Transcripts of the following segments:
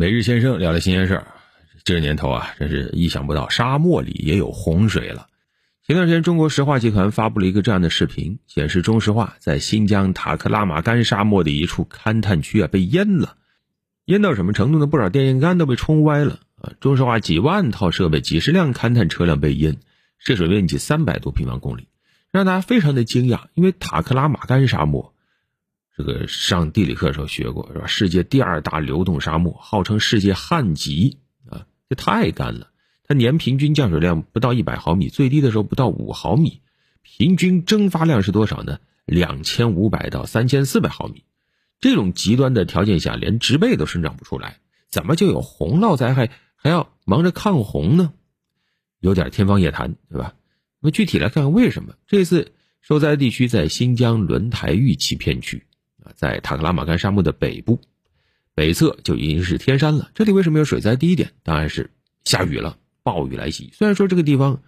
每日先生聊聊新鲜事儿。这年头啊，真是意想不到，沙漠里也有洪水了。前段时间，中国石化集团发布了一个这样的视频，显示中石化在新疆塔克拉玛干沙漠的一处勘探区啊被淹了，淹到什么程度呢？不少电线杆都被冲歪了啊！中石化几万套设备、几十辆勘探车辆被淹，涉水面积三百多平方公里，让大家非常的惊讶，因为塔克拉玛干沙漠。这个上地理课的时候学过是吧？世界第二大流动沙漠，号称世界旱极啊！这太干了，它年平均降水量不到一百毫米，最低的时候不到五毫米，平均蒸发量是多少呢？两千五百到三千四百毫米。这种极端的条件下，连植被都生长不出来，怎么就有洪涝灾害还要忙着抗洪呢？有点天方夜谭，对吧？那么具体来看看为什么？这次受灾地区在新疆轮台玉器片区。在塔克拉玛干沙漠的北部，北侧就已经是天山了。这里为什么有水灾？第一点当然是下雨了，暴雨来袭。虽然说这个地方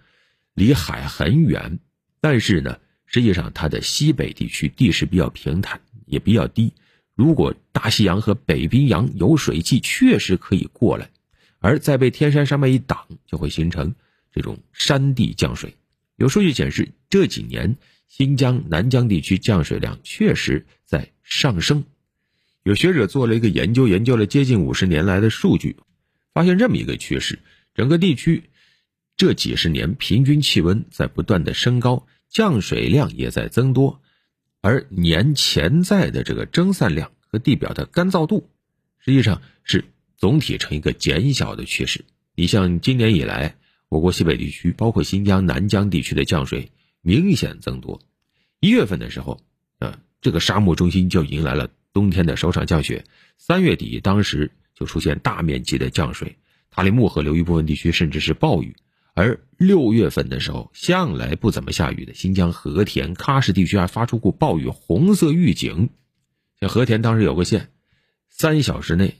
离海很远，但是呢，实际上它的西北地区地势比较平坦，也比较低。如果大西洋和北冰洋有水汽，确实可以过来，而再被天山山脉一挡，就会形成这种山地降水。有数据显示，这几年。新疆、南疆地区降水量确实在上升，有学者做了一个研究，研究了接近五十年来的数据，发现这么一个趋势：整个地区这几十年平均气温在不断的升高，降水量也在增多，而年潜在的这个蒸散量和地表的干燥度，实际上是总体呈一个减小的趋势。你像今年以来，我国西北地区，包括新疆、南疆地区的降水。明显增多，一月份的时候，啊，这个沙漠中心就迎来了冬天的首场降雪。三月底，当时就出现大面积的降水，塔里木河流域部分地区甚至是暴雨。而六月份的时候，向来不怎么下雨的新疆和田、喀什地区还发出过暴雨红色预警。像和田当时有个县，三小时内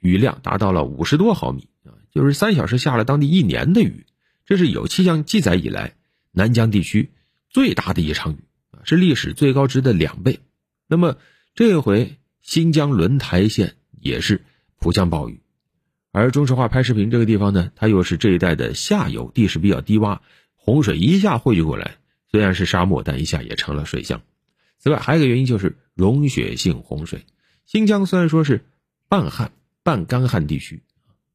雨量达到了五十多毫米啊，就是三小时下了当地一年的雨，这是有气象记载以来南疆地区。最大的一场雨啊，是历史最高值的两倍。那么这回新疆轮台县也是普降暴雨，而中石化拍视频这个地方呢，它又是这一带的下游，地势比较低洼，洪水一下汇聚过来，虽然是沙漠，但一下也成了水乡。此外，还有一个原因就是溶雪性洪水。新疆虽然说是半旱半干旱地区，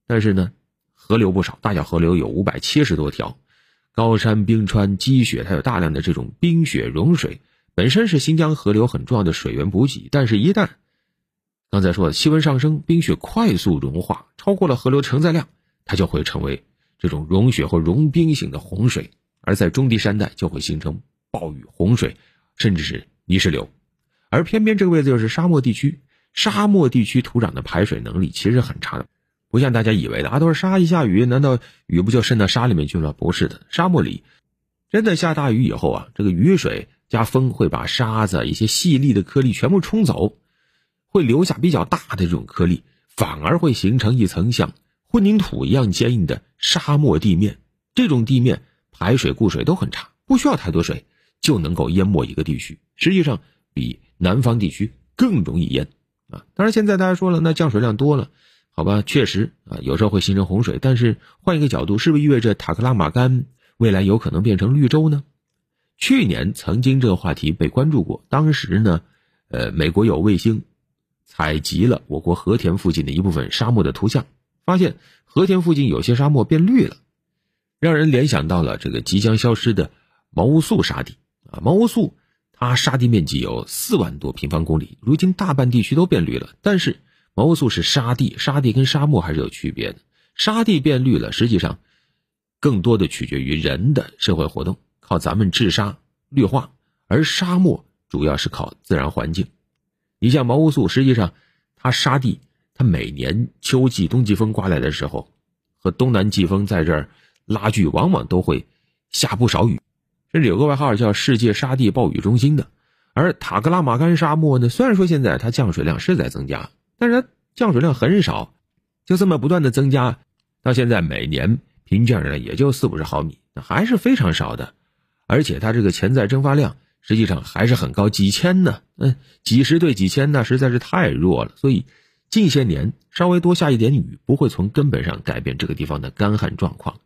但是呢，河流不少，大小河流有五百七十多条。高山冰川积雪，它有大量的这种冰雪融水，本身是新疆河流很重要的水源补给。但是，一旦刚才说的气温上升，冰雪快速融化，超过了河流承载量，它就会成为这种融雪或融冰型的洪水，而在中低山带就会形成暴雨、洪水，甚至是泥石流。而偏偏这个位置又是沙漠地区，沙漠地区土壤的排水能力其实很差的。不像大家以为的啊，都是沙一下雨，难道雨不就渗到沙里面去了？不是的，沙漠里真的下大雨以后啊，这个雨水加风会把沙子、一些细粒的颗粒全部冲走，会留下比较大的这种颗粒，反而会形成一层像混凝土一样坚硬的沙漠地面。这种地面排水固水都很差，不需要太多水就能够淹没一个地区。实际上比南方地区更容易淹啊。当然，现在大家说了，那降水量多了。好吧，确实啊，有时候会形成洪水，但是换一个角度，是不是意味着塔克拉玛干未来有可能变成绿洲呢？去年曾经这个话题被关注过，当时呢，呃，美国有卫星采集了我国和田附近的一部分沙漠的图像，发现和田附近有些沙漠变绿了，让人联想到了这个即将消失的毛乌素沙地啊。毛乌素它沙地面积有四万多平方公里，如今大半地区都变绿了，但是。毛乌素是沙地，沙地跟沙漠还是有区别的。沙地变绿了，实际上更多的取决于人的社会活动，靠咱们治沙绿化；而沙漠主要是靠自然环境。你像毛乌素，实际上它沙地，它每年秋季、冬季风刮来的时候，和东南季风在这儿拉锯，往往都会下不少雨，甚至有个外号叫“世界沙地暴雨中心”的。而塔克拉玛干沙漠呢，虽然说现在它降水量是在增加。但是它降水量很少，就这么不断的增加，到现在每年平均降水量也就四五十毫米，那还是非常少的。而且它这个潜在蒸发量实际上还是很高，几千呢，嗯，几十对几千那，实在是太弱了。所以近些年稍微多下一点雨，不会从根本上改变这个地方的干旱状况，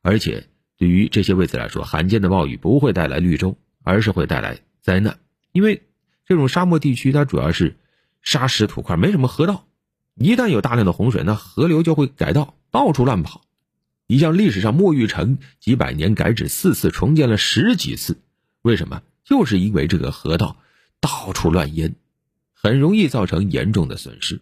而且对于这些位置来说，罕见的暴雨不会带来绿洲，而是会带来灾难。因为这种沙漠地区它主要是沙石土块，没什么河道，一旦有大量的洪水，那河流就会改道，到处乱跑。你像历史上墨玉城几百年改址四次，重建了十几次，为什么？就是因为这个河道到处乱淹，很容易造成严重的损失。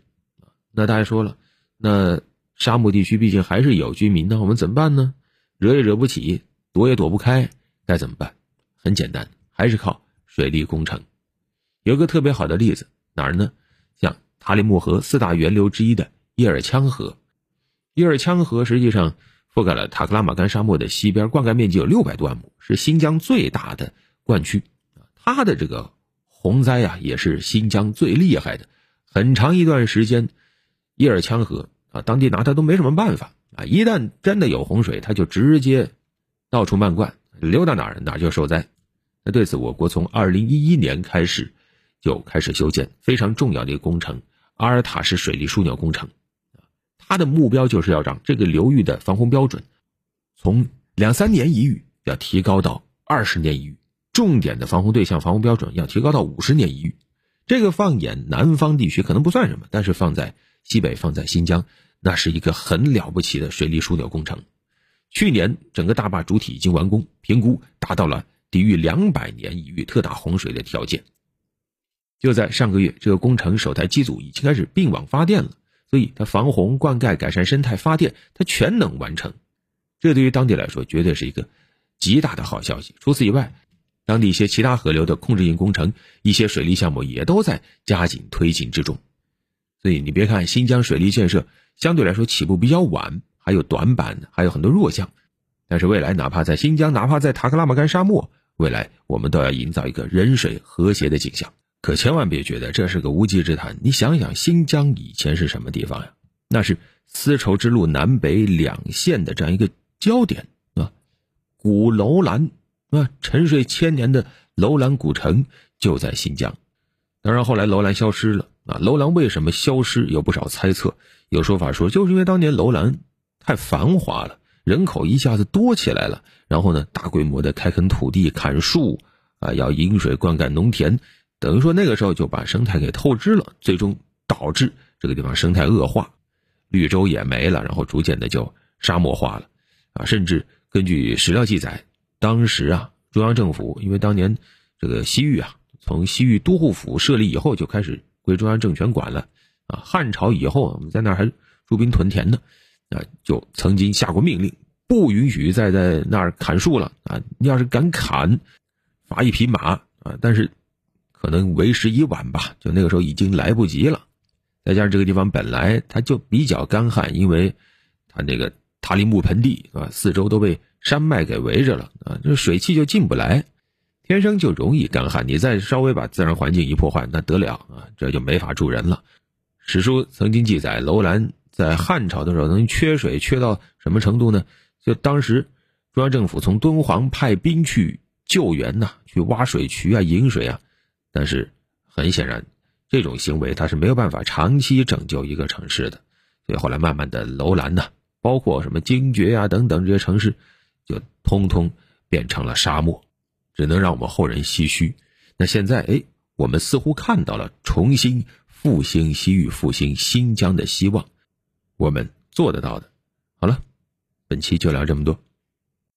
那大家说了，那沙漠地区毕竟还是有居民的，我们怎么办呢？惹也惹不起，躲也躲不开，该怎么办？很简单，还是靠水利工程。有个特别好的例子，哪儿呢？像塔里木河四大源流之一的叶尔羌河。叶尔羌河实际上覆盖了塔克拉玛干沙漠的西边，灌溉面积有六百多万亩，是新疆最大的灌区。它的这个洪灾啊，也是新疆最厉害的。很长一段时间。叶尔羌河啊，当地拿它都没什么办法啊！一旦真的有洪水，它就直接到处漫灌，流到哪儿哪儿就受灾。那对此，我国从二零一一年开始就开始修建非常重要的一个工程——阿尔塔式水利枢纽工程。它的目标就是要让这个流域的防洪标准从两三年一遇要提高到二十年一遇，重点的防洪对象防洪标准要提高到五十年一遇。这个放眼南方地区可能不算什么，但是放在西北放在新疆，那是一个很了不起的水利枢纽工程。去年整个大坝主体已经完工，评估达到了抵御两百年一遇特大洪水的条件。就在上个月，这个工程首台机组已经开始并网发电了，所以它防洪、灌溉、改善生态、发电，它全能完成。这对于当地来说，绝对是一个极大的好消息。除此以外，当地一些其他河流的控制性工程、一些水利项目也都在加紧推进之中。所以你别看新疆水利建设相对来说起步比较晚，还有短板，还有很多弱项，但是未来哪怕在新疆，哪怕在塔克拉玛干沙漠，未来我们都要营造一个人水和谐的景象。可千万别觉得这是个无稽之谈。你想想，新疆以前是什么地方呀？那是丝绸之路南北两线的这样一个焦点啊，古楼兰啊，沉睡千年的楼兰古城就在新疆。当然后来楼兰消失了。啊，楼兰为什么消失？有不少猜测。有说法说，就是因为当年楼兰太繁华了，人口一下子多起来了，然后呢，大规模的开垦土地、砍树，啊，要引水灌溉农田，等于说那个时候就把生态给透支了，最终导致这个地方生态恶化，绿洲也没了，然后逐渐的就沙漠化了。啊，甚至根据史料记载，当时啊，中央政府因为当年这个西域啊，从西域都护府设立以后就开始。归中央政权管了，啊，汉朝以后我们在那儿还驻兵屯田呢，啊，就曾经下过命令，不允许再在那儿砍树了，啊，你要是敢砍，罚一匹马，啊，但是可能为时已晚吧，就那个时候已经来不及了。再加上这个地方本来它就比较干旱，因为它那个塔里木盆地啊，四周都被山脉给围着了，啊，这水汽就进不来。天生就容易干旱，你再稍微把自然环境一破坏，那得了啊，这就没法住人了。史书曾经记载，楼兰在汉朝的时候能缺水缺到什么程度呢？就当时中央政府从敦煌派兵去救援呐，去挖水渠啊、引水啊，但是很显然，这种行为它是没有办法长期拯救一个城市的。所以后来慢慢的，楼兰呐，包括什么精绝啊等等这些城市，就通通变成了沙漠。只能让我们后人唏嘘。那现在，哎，我们似乎看到了重新复兴西域、复兴新疆的希望，我们做得到的。好了，本期就聊这么多。